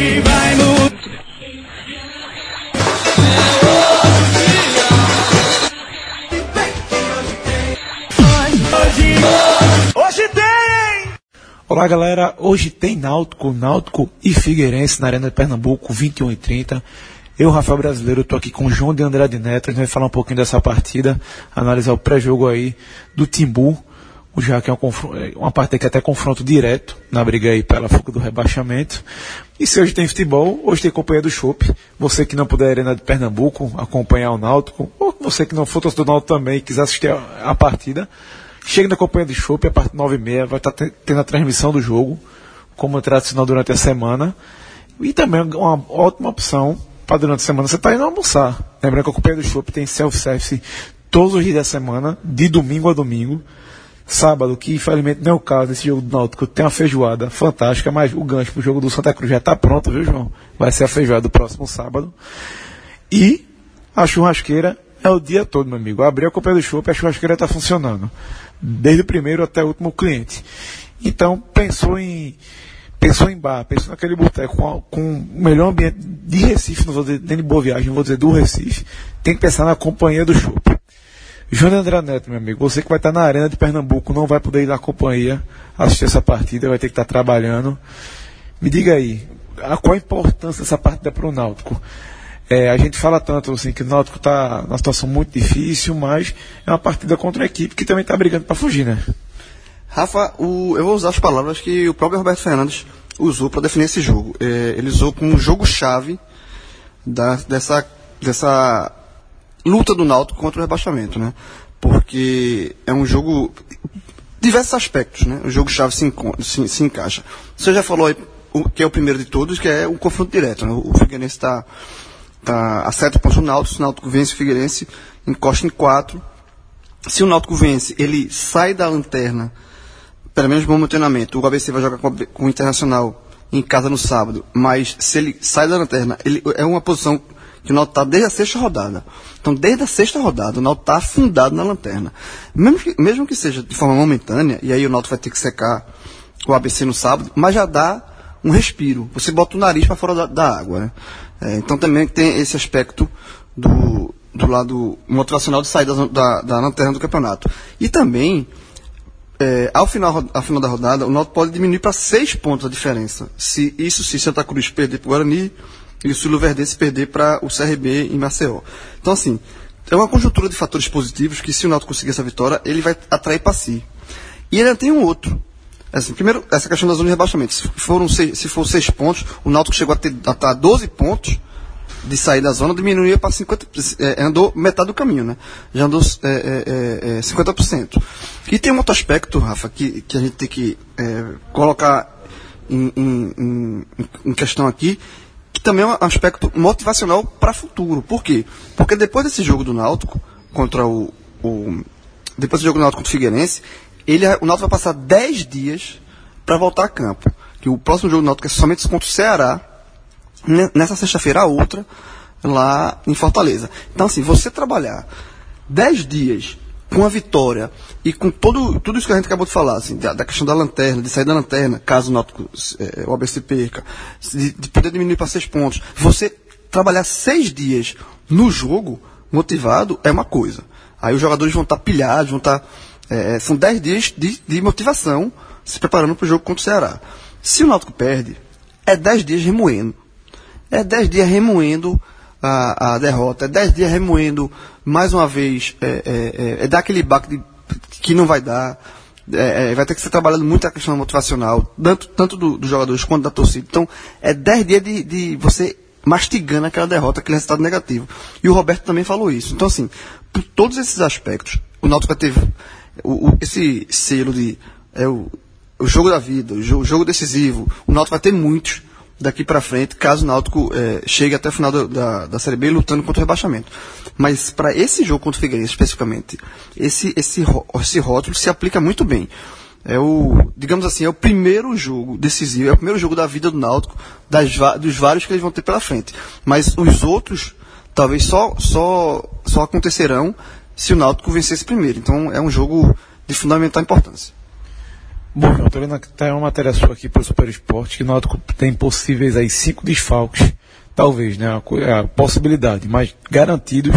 Vai mudar. Hoje tem! Olá galera, hoje tem Náutico, Náutico e Figueirense na Arena de Pernambuco, 21 e 30. Eu, Rafael Brasileiro, estou aqui com o João de Andrade Neto, a gente vai falar um pouquinho dessa partida, analisar o pré-jogo aí do Timbu, já que é um uma partida que é até confronto direto na briga aí pela fuga do rebaixamento. E se hoje tem futebol, hoje tem companhia do Chopp. Você que não puder ir Arena de Pernambuco acompanhar o Náutico, ou você que não for torcedor do Náutico também e quiser assistir a, a partida, Chega na companhia do Chopp, a partir de 9h30 vai estar tendo a transmissão do jogo, como é tradicional durante a semana. E também uma ótima opção para durante a semana você tá indo almoçar. Lembrando que a companhia do Chopp tem self-service todos os dias da semana, de domingo a domingo. Sábado, que infelizmente não é o caso desse jogo do Náutico, tem uma feijoada fantástica, mas o gancho para o jogo do Santa Cruz já está pronto, viu, João? Vai ser a feijoada do próximo sábado. E a churrasqueira é o dia todo, meu amigo. Abrir a companhia do Chopp, a churrasqueira está funcionando desde o primeiro até o último cliente. Então, pensou em pensou em bar, pensou naquele boteco com, com o melhor ambiente de Recife, não vou dizer nem de Boa Viagem, vou dizer do Recife, tem que pensar na companhia do shopping. João André Neto, meu amigo, você que vai estar na arena de Pernambuco, não vai poder ir na companhia assistir essa partida, vai ter que estar trabalhando. Me diga aí, a qual a importância dessa partida para o Náutico? É, a gente fala tanto assim que o Náutico está numa situação muito difícil, mas é uma partida contra uma equipe que também está brigando para fugir, né? Rafa, o, eu vou usar as palavras que o próprio Roberto Fernandes usou para definir esse jogo. É, ele usou como jogo-chave dessa, dessa luta do Náutico contra o rebaixamento, né? Porque é um jogo diversos aspectos, né? O jogo-chave se, se, se, encaixa. Você já falou aí o, que é o primeiro de todos, que é o confronto direto, né? O Figueirense está tá a sete pontos do Náutico, se o Náutico vence o Figueirense, encosta em quatro. Se o Náutico vence, ele sai da lanterna, pelo menos momentaneamente. O ABC vai jogar com, com o Internacional em casa no sábado, mas se ele sai da lanterna, ele é uma posição que o Náutico está desde a sexta rodada. Então, desde a sexta rodada, o Náutico está afundado na lanterna. Mesmo que, mesmo que seja de forma momentânea, e aí o Náutico vai ter que secar o ABC no sábado, mas já dá um respiro. Você bota o nariz para fora da, da água. Né? É, então também tem esse aspecto do, do lado motivacional de sair da, da, da lanterna do campeonato. E também, é, ao, final, ao final da rodada, o Náutico pode diminuir para seis pontos a diferença. Se isso se Santa Cruz perder para o Guarani e o Sul Verdense perder para o CRB em Maceió. Então, assim, é uma conjuntura de fatores positivos que, se o Náutico conseguir essa vitória, ele vai atrair para si. E ainda tem um outro, Assim, primeiro, essa questão da zona de rebaixamento. Se, foram seis, se for seis pontos, o Náutico chegou a ter a 12 pontos de sair da zona, diminuía para 50%. É, andou metade do caminho, né? Já andou é, é, é, 50%. E tem um outro aspecto, Rafa, que, que a gente tem que é, colocar em, em, em, em questão aqui, que também é um aspecto motivacional para futuro. Por quê? Porque depois desse jogo do Náutico contra o, o depois do jogo do Náutico contra o Figueirense, ele, o Náutico vai passar 10 dias para voltar a campo. Que o próximo jogo do Náutico é somente contra o Ceará, nessa sexta-feira a outra, lá em Fortaleza. Então, assim, você trabalhar 10 dias com a vitória e com todo, tudo isso que a gente acabou de falar, assim, da, da questão da lanterna, de sair da lanterna, caso o Náutico, é, o ABC perca, de, de poder diminuir para 6 pontos, você trabalhar 6 dias no jogo, motivado, é uma coisa. Aí os jogadores vão estar tá pilhados, vão estar tá é, é, são 10 dias de, de motivação se preparando para o jogo contra o Ceará. Se o Náutico perde, é 10 dias remoendo. É 10 dias remoendo a, a derrota, é 10 dias remoendo mais uma vez, é, é, é, é dar aquele baque de, que não vai dar. É, é, vai ter que ser trabalhando muito a questão motivacional, tanto, tanto do, dos jogadores quanto da torcida. Então, é 10 dias de, de você mastigando aquela derrota, aquele resultado negativo. E o Roberto também falou isso. Então, assim, por todos esses aspectos, o Náutico vai ter o, o, esse selo de é o, o jogo da vida, o jogo, o jogo decisivo, o Náutico vai ter muitos daqui para frente, caso o Náutico é, chegue até o final da, da, Série B lutando contra o rebaixamento. Mas para esse jogo contra o Figueirense especificamente, esse, esse, esse rótulo se aplica muito bem. É o, digamos assim, é o primeiro jogo decisivo, é o primeiro jogo da vida do Náutico, das, dos vários que eles vão ter pela frente. Mas os outros, talvez só, só, só acontecerão se o Náutico vencesse primeiro. Então é um jogo de fundamental importância. Bom, eu tô lendo até uma matéria sua aqui para o Super Esporte que o Náutico tem possíveis aí cinco desfalques, talvez, né? A, co- a possibilidade, mas garantidos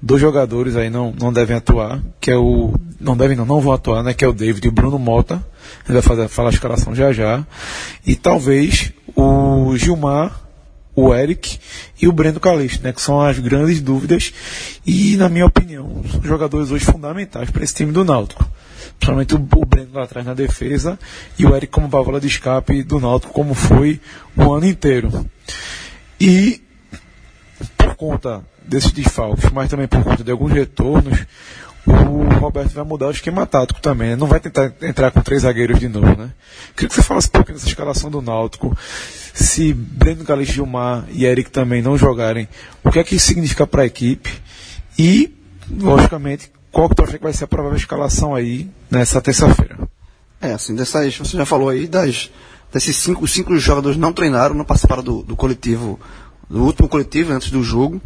dois jogadores aí não, não devem atuar, que é o. Não devem não, não vão atuar, né? Que é o David e o Bruno Mota. Ele vai fazer, falar a escalação já já. E talvez o Gilmar, o Eric e o Breno Calixto, né? Que são as grandes dúvidas. E, na minha opinião, são jogadores hoje fundamentais para esse time do Náutico. Principalmente o, o Breno lá atrás na defesa e o Eric como válvula de escape do Náutico, como foi o ano inteiro. E por conta desses desfalques, mas também por conta de alguns retornos, o Roberto vai mudar o esquema tático também. né? Não vai tentar entrar com três zagueiros de novo, né? Queria que você falasse um pouquinho dessa escalação do Náutico. Se Breno Galix, Gilmar e Eric também não jogarem, o que é que significa para a equipe? E, logicamente, qual que tu acha que vai ser a provável escalação aí nessa terça-feira? É, assim, dessas, você já falou aí, das, desses cinco, cinco jogadores não treinaram, não participaram do, do coletivo, do último coletivo antes do jogo,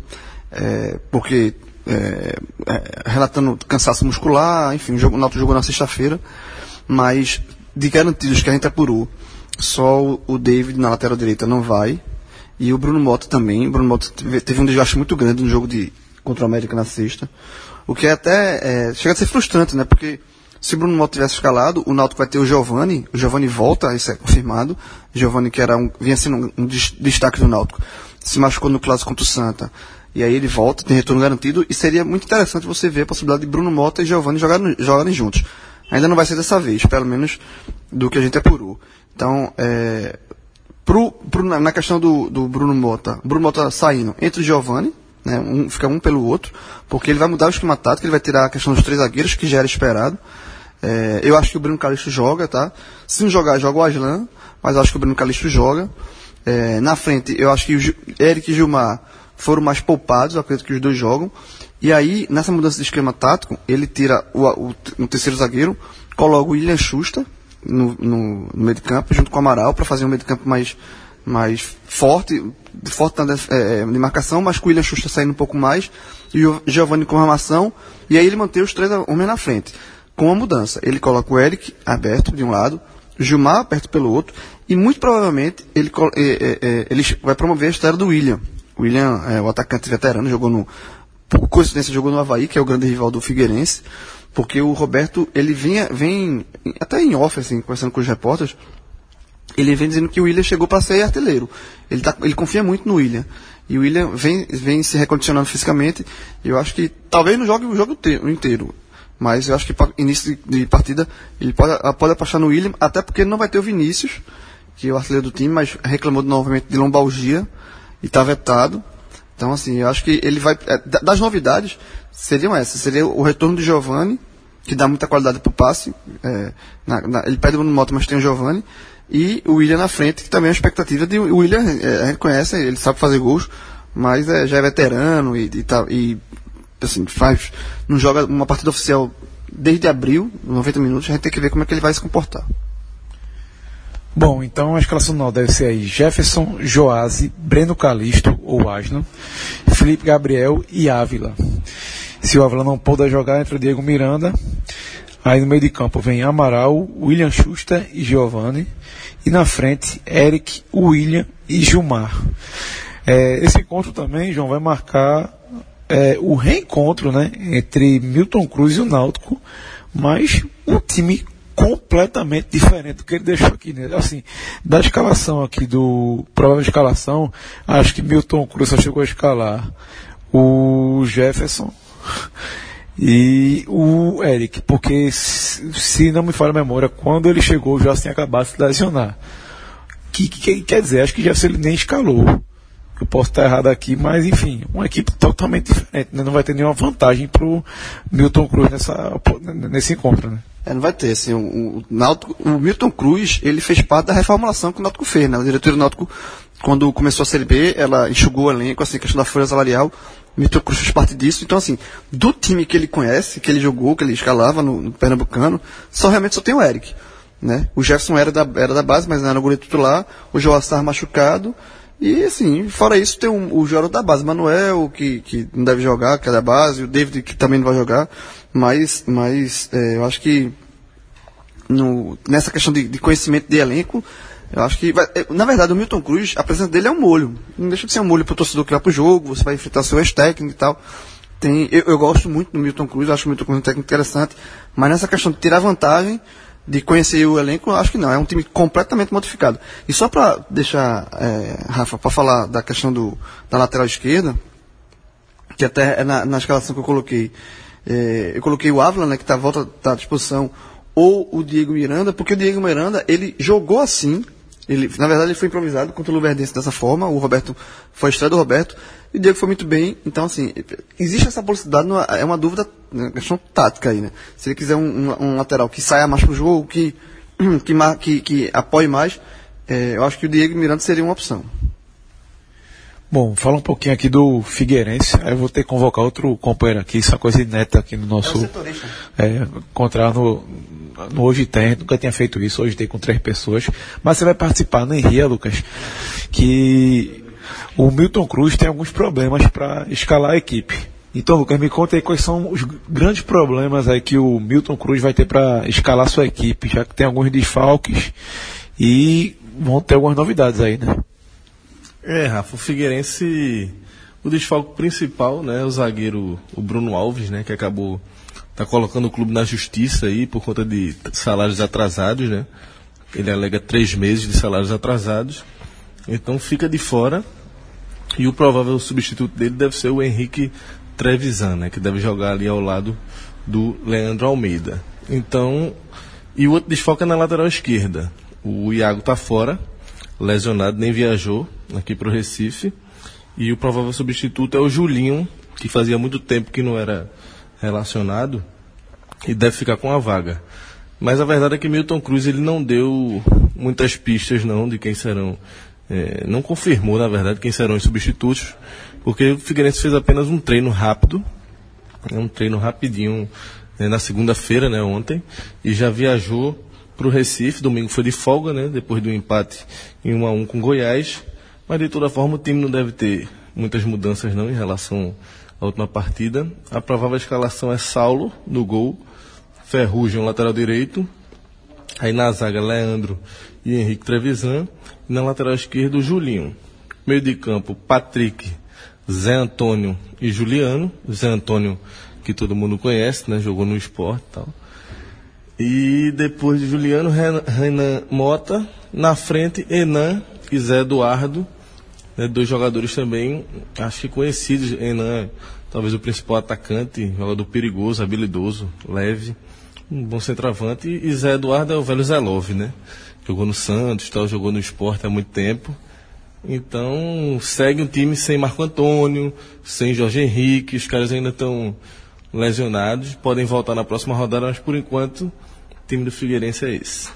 é, porque, é, é, relatando cansaço muscular, enfim, o jogo, o Náutico na sexta-feira, mas de garantidos que a gente apurou, só o, o David na lateral direita não vai, e o Bruno Mota também, o Bruno Mota teve, teve um desgaste muito grande no jogo de, contra o América na sexta, o que é até, é, chega a ser frustrante, né, porque se Bruno Mota tivesse escalado, o Náutico vai ter o Giovani, o Giovani volta, isso é confirmado. Giovani, que era um, vinha sendo um, um des- destaque do Náutico, se machucou no clássico contra o Santa. E aí ele volta, tem retorno garantido, e seria muito interessante você ver a possibilidade de Bruno Mota e Giovani jogarem, jogarem juntos. Ainda não vai ser dessa vez, pelo menos do que a gente apurou. Então, é, pro, pro- na questão do, do Bruno Mota, Bruno Mota saindo entre o Giovani, né, um, fica um pelo outro, porque ele vai mudar o esquema tático, ele vai tirar a questão dos três zagueiros, que já era esperado. É, eu acho que o Bruno Calixto joga, tá? Se não jogar, joga o Aslan, mas acho que o Bruno Calixto joga. É, na frente, eu acho que o Eric e Gilmar foram mais poupados, eu acredito que os dois jogam. E aí, nessa mudança de esquema tático, ele tira o, o, o terceiro zagueiro, coloca o William Schuster no, no, no meio de campo, junto com o Amaral, para fazer um meio de campo mais, mais forte, forte na é, é, de marcação, mas com o William Schuster saindo um pouco mais, e o Giovanni com armação, e aí ele mantém os três homens na frente. Com uma mudança, ele coloca o Eric aberto de um lado, o Gilmar aberto pelo outro, e muito provavelmente ele, é, é, ele vai promover a história do William. O William é o atacante veterano, jogou no, por coincidência, jogou no Havaí, que é o grande rival do Figueirense, porque o Roberto, ele vinha, vem, até em off, assim, conversando com os repórteres, ele vem dizendo que o William chegou para ser artilheiro. Ele, tá, ele confia muito no William. E o William vem, vem se recondicionando fisicamente. Eu acho que talvez não jogue o jogo te- inteiro. Mas eu acho que para início de, de partida ele pode, pode apostar no William, até porque ele não vai ter o Vinícius, que é o artilheiro do time, mas reclamou novamente de lombalgia e está vetado. Então, assim, eu acho que ele vai. é, da- Das novidades, seriam essas. Seria o retorno do Giovanni, que dá muita qualidade pro passe. é, na- na- ele pede o Mota, mas tem o Giovanni. E o William na frente, que também é uma expectativa de. O William, é, a gente conhece, ele sabe fazer gols, mas é, já é veterano e, e, tá, e assim, faz. Não joga uma partida oficial desde abril, 90 minutos, a gente tem que ver como é que ele vai se comportar. Bom, então a escalação não deve ser aí Jefferson, Joase, Breno Calisto ou Asno, Felipe Gabriel e Ávila. Se o Ávila não puder jogar, entra o Diego Miranda. Aí no meio de campo vem Amaral, William Schuster e Giovanni. E na frente, Eric, William e Gilmar. É, esse encontro também, João, vai marcar é, o reencontro né, entre Milton Cruz e o Náutico, mas um time completamente diferente do que ele deixou aqui. Né? Assim, da escalação aqui, do provável escalação, acho que Milton Cruz só chegou a escalar o Jefferson e o Eric, porque se, se não me falha a memória, quando ele chegou já tinha acabado de se lesionar. Que, que- quer dizer, acho que Jefferson ele nem escalou. Eu posso estar errado aqui, mas enfim, uma equipe totalmente diferente, né? Não vai ter nenhuma vantagem pro Milton Cruz nessa, nesse encontro, né? É, não vai ter, assim, o, o, Náutico- o Milton Cruz, ele fez parte da reformulação que o Náutico fez, né? A diretoria do Náutico, quando começou a Série B, ela enxugou o elenco, assim, a questão da folha salarial, Milton Cruz fez parte disso, então assim, do time que ele conhece, que ele jogou, que ele escalava no, no Pernambucano, só realmente só tem o Eric, né? O Jefferson era da, era da base, mas não era o goleiro titular, o Joás estava machucado, e assim, fora isso, tem um, o jogador da base, Manuel, que, que não deve jogar, que é da base, o David, que também não vai jogar, mas, mas é, eu acho que no, nessa questão de, de conhecimento de elenco, eu acho que. Vai, é, na verdade, o Milton Cruz, a presença dele é um molho. Não deixa de ser um molho para o torcedor que vai para o jogo, você vai enfrentar seu ex-técnico e tal. Tem, eu, eu, gosto muito do Milton Cruz, acho o Milton Cruz um técnico interessante, mas nessa questão de tirar vantagem, de conhecer o elenco, acho que não. É um time completamente modificado. E só para deixar, é, Rafa, para falar da questão do, da lateral esquerda, que até é na, na escalação que eu coloquei, é, eu coloquei o Ávila, né, que está volta, tá à disposição, ou o Diego Miranda, porque o Diego Miranda, ele jogou assim, ele, na verdade ele foi improvisado contra o Luverdense dessa forma, o Roberto, foi a estreia do Roberto, e o Diego foi muito bem, então assim, existe essa possibilidade, é uma dúvida, uma questão tática aí, né? Se ele quiser um, um, um lateral que saia mais pro jogo, que, que, que, que apoie mais, é, eu acho que o Diego Miranda seria uma opção. Bom, fala um pouquinho aqui do Figueirense. Aí eu vou ter que convocar outro companheiro aqui, isso é coisa inédita aqui no nosso. É, é encontrar no, no Hoje Tem, nunca tinha feito isso, hoje tem com três pessoas. Mas você vai participar no Henria, Lucas, que o Milton Cruz tem alguns problemas para escalar a equipe. Então, Lucas, me conta aí quais são os grandes problemas aí que o Milton Cruz vai ter para escalar sua equipe, já que tem alguns desfalques e vão ter algumas novidades aí, né? É, Rafa, o Figueirense, o desfalque principal, né, o zagueiro, o Bruno Alves, né, que acabou tá colocando o clube na justiça aí por conta de salários atrasados, né? Ele alega três meses de salários atrasados, então fica de fora. E o provável substituto dele deve ser o Henrique Trevisan, né, que deve jogar ali ao lado do Leandro Almeida. Então, e o outro desfalque é na lateral esquerda. O Iago tá fora, lesionado, nem viajou aqui para o Recife. E o provável substituto é o Julinho, que fazia muito tempo que não era relacionado e deve ficar com a vaga. Mas a verdade é que Milton Cruz ele não deu muitas pistas não de quem serão, é, não confirmou na verdade quem serão os substitutos, porque o Figueirense fez apenas um treino rápido, um treino rapidinho né, na segunda-feira, né, ontem, e já viajou para o Recife. Domingo foi de folga, né? Depois do empate em 1 a 1 com Goiás. Mas de toda forma o time não deve ter muitas mudanças não em relação à última partida. A provável escalação é Saulo no gol, Ferrugem lateral direito, aí na zaga Leandro e Henrique Trevisan, e na lateral esquerda o Julinho. Meio de campo Patrick, Zé Antônio e Juliano. Zé Antônio que todo mundo conhece, né? Jogou no esporte e tal. E depois de Juliano, Renan Mota. Na frente, Enan e Zé Eduardo. Né, dois jogadores também, acho que conhecidos. Enan, talvez o principal atacante, jogador perigoso, habilidoso, leve. Um bom centroavante. E Zé Eduardo é o velho Zé Love, né? Jogou no Santos, tal, jogou no esporte há muito tempo. Então, segue um time sem Marco Antônio, sem Jorge Henrique, os caras ainda estão lesionados, podem voltar na próxima rodada, mas por enquanto o time do Figueirense é esse.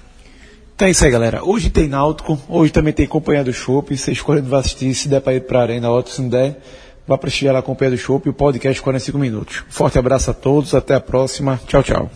Então é isso aí, galera. Hoje tem Náutico, hoje também tem Companhia do Chopp. Você escolhe vai assistir, se der para ir para a Arena, outro se não der, vá prestigiar a Companhia do Chopp e o podcast 45 minutos. Forte abraço a todos, até a próxima. Tchau, tchau.